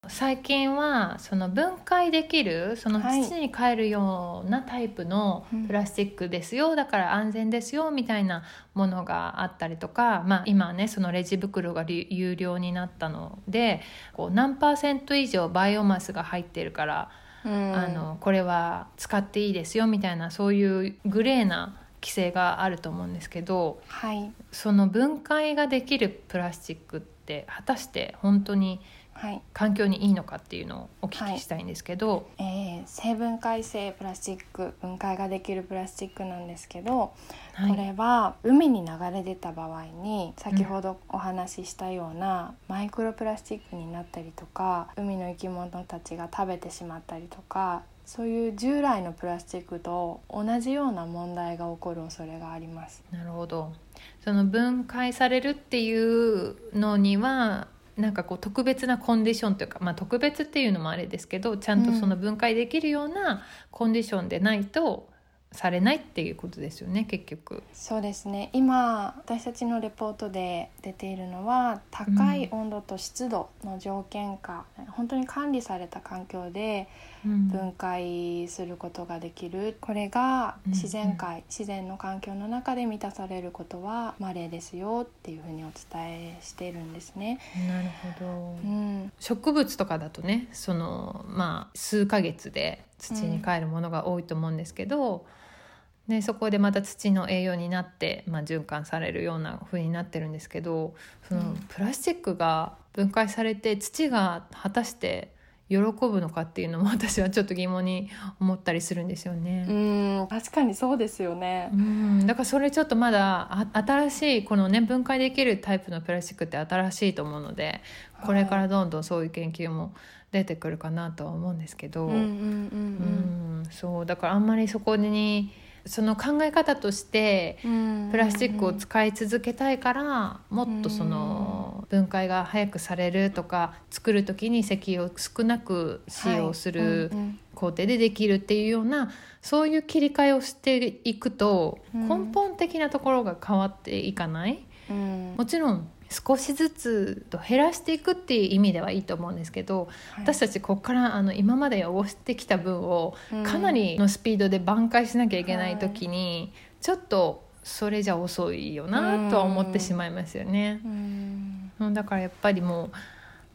最近はその分解できるその土に帰るようなタイプのプラスチックですよ、はい、だから安全ですよみたいなものがあったりとか、まあ、今ねそのレジ袋が有料になったのでこう何パーセント以上バイオマスが入ってるから、うん、あのこれは使っていいですよみたいなそういうグレーな規制があると思うんですけど、はい、その分解ができるプラスチックって果たして本当に環境にいいのかっていうのをお聞きしたいんですけど、はい、えー、生分解性プラスチック分解ができるプラスチックなんですけど、はい、これは海に流れ出た場合に先ほどお話ししたようなマイクロプラスチックになったりとか海の生き物たちが食べてしまったりとかそういう従来のプラスチックと同じような問題が起こる恐れがあります。なるほど。その分解されるっていうのにはなんかこう特別なコンディションというか、まあ、特別っていうのもあれですけどちゃんとその分解できるようなコンディションでないとされないっていうことですよね結局。そうですね。今私たちのレポートで出ているのは高い温度と湿度の条件下、うん、本当に管理された環境で分解することができる、うん、これが自然界、うん、自然の環境の中で満たされることは稀ですよっていうふうにお伝えしているんですね。なるほど、うん、植物とかだとねそのまあ数ヶ月で土に帰るものが多いと思うんですけど、でそこでまた土の栄養になって、まあ、循環されるような風になってるんですけどそのプラスチックが分解されて土が果たして喜ぶのかっていうのも 私はちょっと疑問に思ったりするんですよね。うん確かにそうですよね。うんだからそれちょっとまだ新しいこのね分解できるタイプのプラスチックって新しいと思うのでこれからどんどんそういう研究も出てくるかなとは思うんですけど、うんそうだからあんまりそこにその考え方としてプラスチックを使い続けたいからもっとその分解が早くされるとか作る時に石油を少なく使用する工程でできるっていうようなそういう切り替えをしていくと根本的なところが変わっていかない。もちろん少しずつと減らしていくっていう意味ではいいと思うんですけど、はい、私たちここからあの今まで汚してきた分をかなりのスピードで挽回しなきゃいけない時に、ちょっとそれじゃ遅いよなとは思ってしまいますよね。うん、だからやっぱりも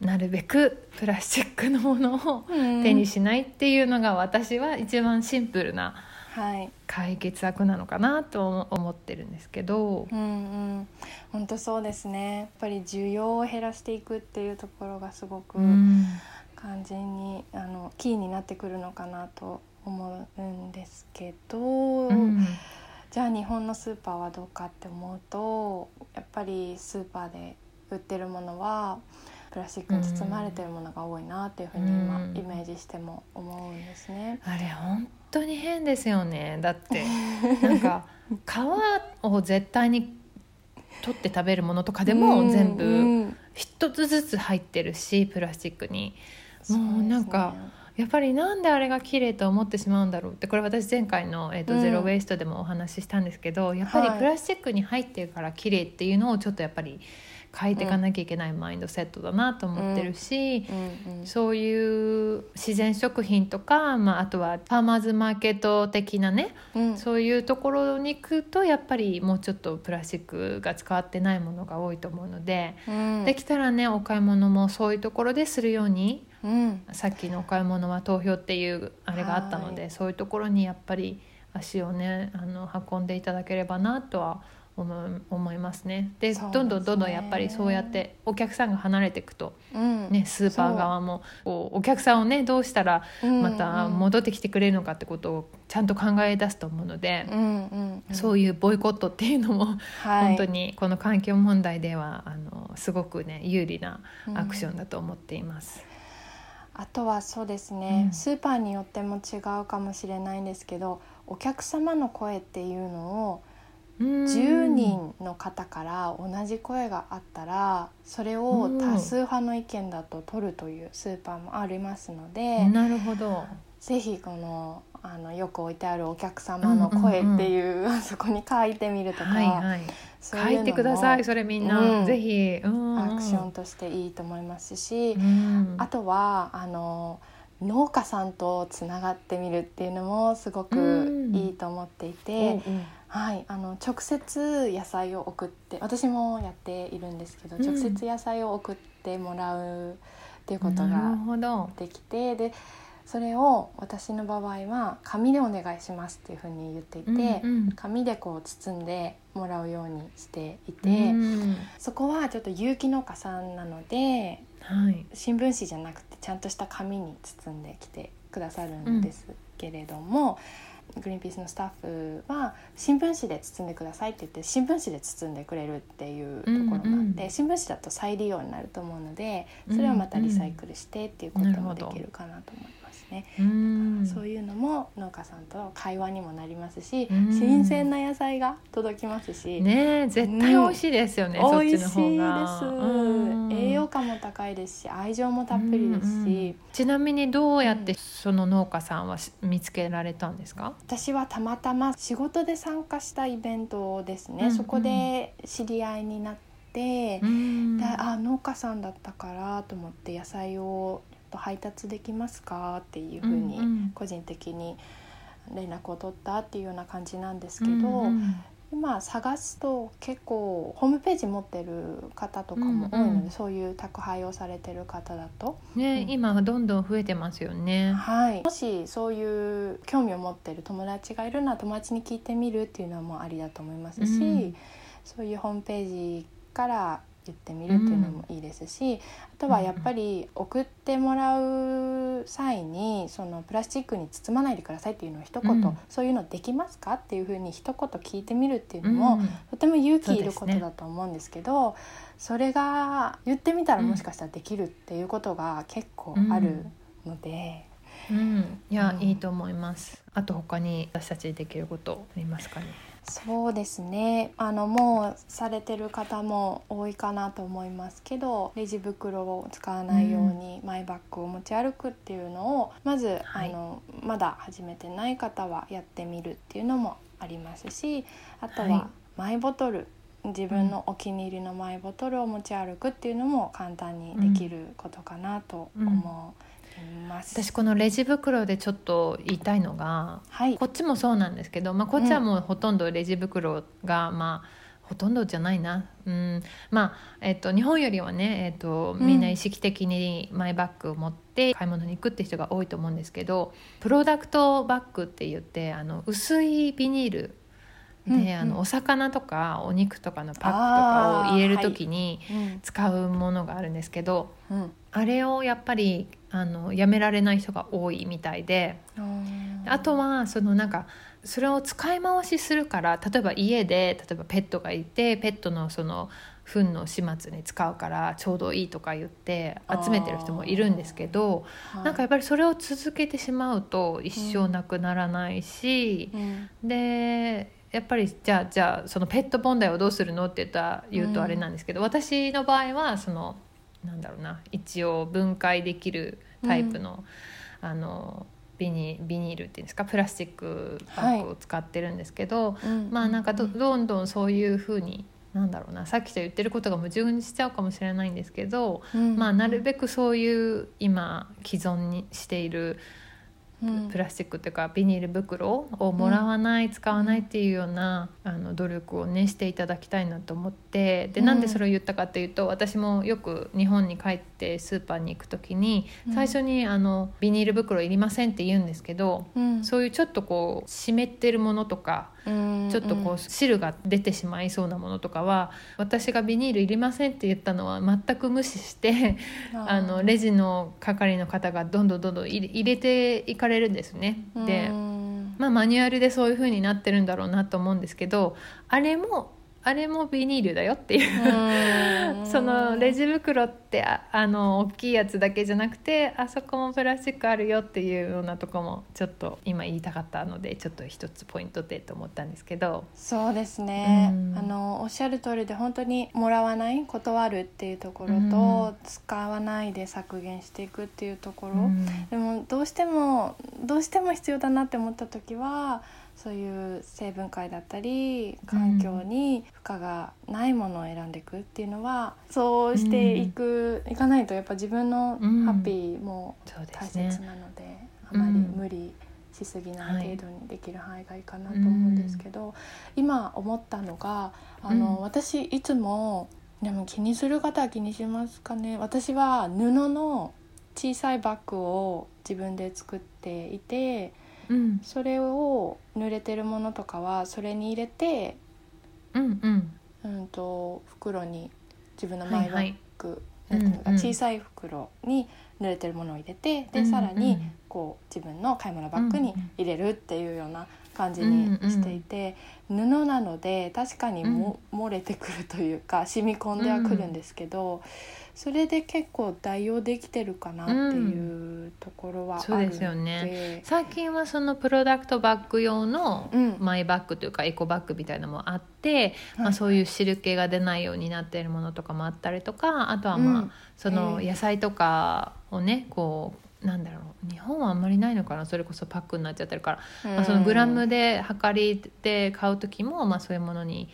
うなるべくプラスチックのものを手にしないっていうのが私は一番シンプルな解決策なのかなと思ってるんですけど、うんうん、本当そうですね。やっぱり需要を減らしていくっていうところがすごく肝心に、あのキーになってくるのかなと思うんですけど、うん、じゃあ日本のスーパーはどうかって思うとやっぱりスーパーで売ってるものはプラスチックに包まれてるものが多いなっていうふうに今、イメージしても思うんですね。あれ本当に変ですよね。だって なんか皮を絶対に取って食べるものとかでも全部一つずつ入ってるしプラスチックに。もうなんか、やっぱりなんであれが綺麗と思ってしまうんだろうってこれ私前回の、えーと、うん、ゼロ・ウェイストでもお話ししたんですけどやっぱりプラスチックに入ってるから綺麗っていうのをちょっとやっぱり変えていかなきゃいけないマインドセットだなと思ってるし、そういう自然食品とか、まあ、あとはファーマーズマーケット的なね、そういうところに行くとやっぱりもうちょっとプラスチックが使ってないものが多いと思うので、できたらねお買い物もそういうところでするように、うん、さっきのお買い物は投票っていうあれがあったので、そういうところにやっぱり足をねあの運んでいただければなとは思思いますね。で、ね、どんどんどんどんやっぱりそうやってお客さんが離れていくと、うん、ね、スーパー側もこう。お客さんをねどうしたらまた戻ってきてくれるのかってことをちゃんと考え出すと思うので、うんうんうん、そういうボイコットっていうのも、はい、本当にこの環境問題ではあのすごくね有利なアクションだと思っています。あとはそうですね、うん、スーパーによっても違うかもしれないんですけどお客様の声っていうのを10人の方から同じ声があったらそれを多数派の意見だと取るというスーパーもありますのでなるほど。ぜひこのあのよく置いてあるお客様の声っていう,、あそこに書いてみるとか、はいはい、書いてくださいそれみんな、うん、ぜひ、うん、アクションとしていいと思いますし、うん、あとはあの農家さんとつながってみるっていうのもすごくいいと思っていて。うんはい、あの直接野菜を送って私もやっているんですけど、うん、直接野菜を送ってもらうっていうことができてでそれを私の場合は紙でお願いしますっていうふうに言っていて、うんうん、紙でこう包んでもらうようにしていて、うん、そこはちょっと有機農家さんなので、はい、新聞紙じゃなくてちゃんとした紙に包んできてくださるんですけれども。うんグリーンピースのスタッフは新聞紙で包んでくださいって言って新聞紙で包んでくれるっていうところがあって、うんうん、新聞紙だと再利用になると思うのでそれをまたリサイクルしてっていうこともできるかなと思います。ね、そういうのも農家さんと会話にもなりますし、新鮮な野菜が届きますしね絶対美味しいですよね、うん、美味しいです。栄養価も高いですし愛情もたっぷりですし、ちなみにどうやってその農家さんは見つけられたんですか？私はたまたま仕事で参加したイベントですね、うんうん、そこで知り合いになって、うん、あ農家さんだったからと思って野菜をと配達できますか?」っていうふうに個人的に連絡を取ったっていうような感じなんですけど、うんうん、今探すと結構ホームページ持ってる方とかも多いので、うんうん、そういう宅配をされてる方だと。ね、うん、今どんどん増えてますよね。はい、もしそういう興味を持ってる友達がいるなら友達に聞いてみるっていうのもありだと思いますし、うん、そういうホームページから言ってみるっていうのもいいですし、うん、あとはやっぱり送ってもらう際にそのプラスチックに包まないでくださいっていうのを一言、うん、そういうのできますかっていうふうに一言聞いてみるっていうのも、うん、とても勇気いることだと思うんですけどそ、ね,、れが言ってみたらもしかしたらできるっていうことが結構あるので。うん、いや、うん、いいと思います。あと他に私たちにできることありますかね？そうですね。あのもうされてる方も多いかなと思いますけどレジ袋を使わないようにマイバッグを持ち歩くっていうのをまず、はい、あのまだ始めてない方はやってみるっていうのもありますしあとはマイボトル、はい、自分のお気に入りのマイボトルを持ち歩くっていうのも簡単にできることかなと思う。うん私このレジ袋でちょっと言いたいのが、はい、こっちもそうなんですけど、まあ、こっちはもうほとんどレジ袋が、まあほとんどじゃないな、うん。まあえっと、日本よりはね、えっと、みんな意識的にマイバッグを持って買い物に行くって人が多いと思うんですけどプロダクトバッグって言ってあの薄いビニールで、うんうん、あのお魚とかお肉とかのパックとかを入れる時に使うものがあるんですけど、あはいうん、あれをやっぱりあのやめられない人が多いみたいで。あとはそのなんかそれを使い回しするから例えば家で例えばペットがいてペットのその糞の始末に使うからちょうどいいとか言って集めてる人もいるんですけど、はい、なんかやっぱりそれを続けてしまうと一生なくならないし、うんうん、でやっぱりじゃあじゃあそのペット問題をどうするのって言ったら言うとあれなんですけど、うん、私の場合はそのなんだろうな。一応分解できるタイプの,、あのビニビニールっていうんですか？プラスチックバッグを使ってるんですけど、はい、まあなんかどどんどんそういうふうになんだろうな。さっきと言ってることが矛盾しちゃうかもしれないんですけど、うん、まあなるべくそういう今既存にしているプラスチックっていうかビニール袋をもらわない、使わないっていうようなあの努力をねしていただきたいなと思ってでなんでそれを言ったかっていうと私もよく日本に帰ってスーパーに行く時に最初にあのビニール袋いりませんって言うんですけど、そういうちょっとこう湿ってるものとかちょっとこう汁が出てしまいそうなものとかは私がビニールいりませんって言ったのは全く無視してあのレジの係の方がどんどんどんどん入れていかれるんですね。でまあマニュアルでそういう風になってるんだろうなと思うんですけどあれもあれもビニールだよっていう。そのレジ袋ってあの大きいやつだけじゃなくてあそこもプラスチックあるよっていうようなとこもちょっと今言いたかったのでちょっと一つポイントでと思ったんですけど。そうですね、あのおっしゃる通りで本当にもらわない断るっていうところと、使わないで削減していくっていうところ、でもどうしてもどうしても必要だなって思った時はそういう成分解だったり環境に負荷がないものを選んでいくっていうのは、そうしていく、うん、いかないとやっぱ自分のハッピーも大切なので、ね、あまり無理しすぎない程度にできる範囲がいいかなと思うんですけど、はい、今思ったのがあの、私いつもでも気にする方は気にしますかね？私は布の小さいバッグを自分で作っていて。うん、それを濡れてるものとかはそれに入れて、うんうん。うんと袋に自分のマイバッグ、はいはい、なん小さい袋に濡れてるものを入れてでさらにこう自分の買い物バッグに入れるっていうような感じにしていて、布なので確かにも、漏れてくるというか染み込んではくるんですけど、それで結構代用できてるかなっていうところはあるそうですよね。最近はそのプロダクトバッグ用のマイバッグというかエコバッグみたいなのもあって、うん、まあ、そういう汁気が出ないようになっているものとかもあったりとかあとはまあ、その野菜とかをねこうなんだろう日本はあんまりないのかな。それこそパックになっちゃってるから、まあ、そのグラムで測りで買う時も、まあ、そういうものに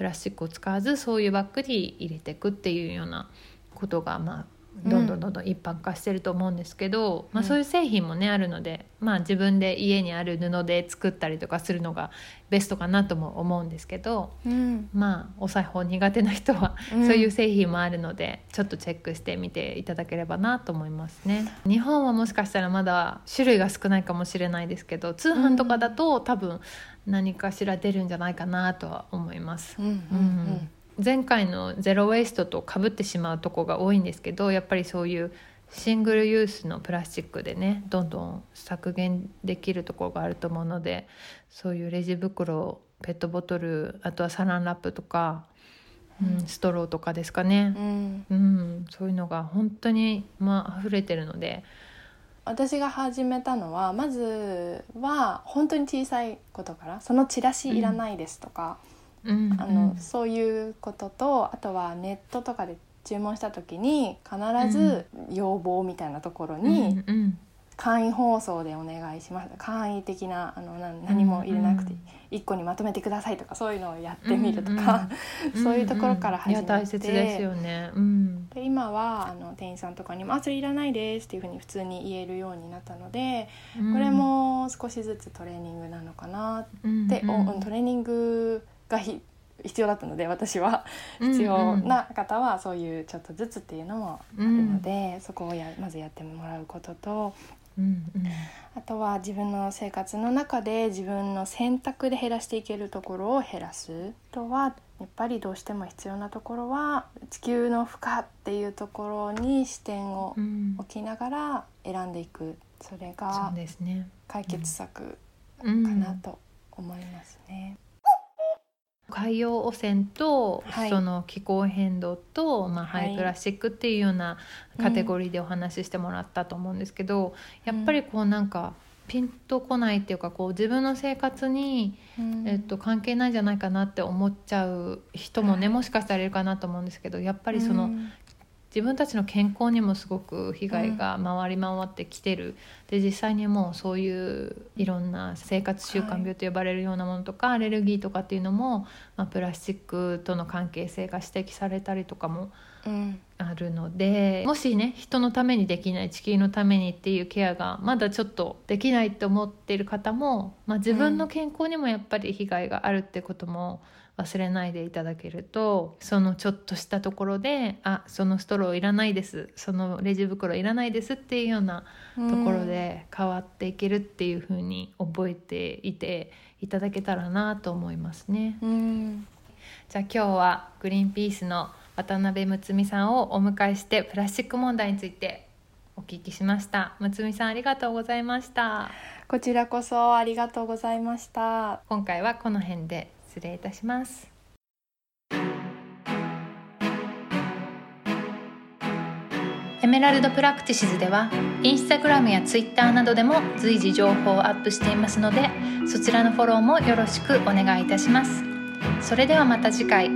プラスチックを使わずそういうバッグに入れていくっていうようなことがまあどんどんどんどん一般化してると思うんですけど、うん、まあ、そういう製品もねあるので、まあ、自分で家にある布で作ったりとかするのがベストかなとも思うんですけど、うん、まあお裁縫苦手な人はそういう製品もあるので、ちょっとチェックしてみていただければなと思いますね。日本はもしかしたらまだ種類が少ないかもしれないですけど通販とかだと多分何かしら出るんじゃないかなとは思います。うん、うん前回のゼロ・ウェイストとかぶってしまうとこが多いんですけどやっぱりそういうシングルユースのプラスチックでねどんどん削減できるところがあると思うのでそういうレジ袋ペットボトルあとはサランラップとか、うん、ストローとかですかね、うん、うん、そういうのが本当に、まあ溢れてるので。私が始めたのはまずは本当に小さいことからそのチラシいらないですとか、うん、あのそういうこととあとはネットとかで注文した時に必ず要望みたいなところに簡易放送でお願いします。簡易的なあの何も入れなくて1個にまとめてくださいとかそういうのをやってみるとか、うんうん、そういうところから始めて、大切ですよね、うん、で今はあの店員さんとかにも「あそれいらないです」っていうふうに普通に言えるようになったので、これも少しずつトレーニングなのかなって、うんうん、トレーニングがひ必要だったので私は。必要な方はそういうちょっとずつっていうのもあるので、そこをやまずやってもらうこととうんうん、あとは自分の生活の中で自分の選択で減らしていけるところを減らすとはやっぱりどうしても必要なところは地球の負荷っていうところに視点を置きながら選んでいく、それが解決策かなと思いますね。海洋汚染と、はい、その気候変動と、まあ、ハイプラスチックっていうようなカテゴリーでお話ししてもらったと思うんですけど、うん、やっぱりこうなんかピンとこないっていうかこう自分の生活に、うん、えっと、関係ないんじゃないかなって思っちゃう人もねもしかしたらいるかなと思うんですけどやっぱりその、自分たちの健康にもすごく被害が回り回ってきてる、うん、で実際にもうそういういろんな生活習慣病と呼ばれるようなものとか、はい、アレルギーとかっていうのも、まあ、プラスチックとの関係性が指摘されたりとかもあるので、うん、もしね人のためにできない地球のためにっていうケアがまだちょっとできないと思っている方も、まあ、自分の健康にもやっぱり被害があるってことも、うん忘れないでいただけるとそのちょっとしたところで「あそのストローいらないですそのレジ袋いらないです」っていうようなところで変わっていけるっていうふうに覚えていていただけたらなと思いますね。じゃあ今日はグリーンピースの渡辺睦美さんをお迎えしてプラスチック問題についてお聞きしました。睦美さんありがとうございました。こちらこそありがとうございました。今回はこの辺で失礼いたします。Emerald Practices ではインスタグラムやツイッターなどでも随時情報をアップしていますのでそちらのフォローもよろしくお願いいたします。それではまた次回。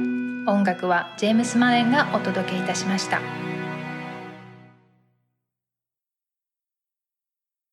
音楽はジェームス・マレンがお届けいたしました。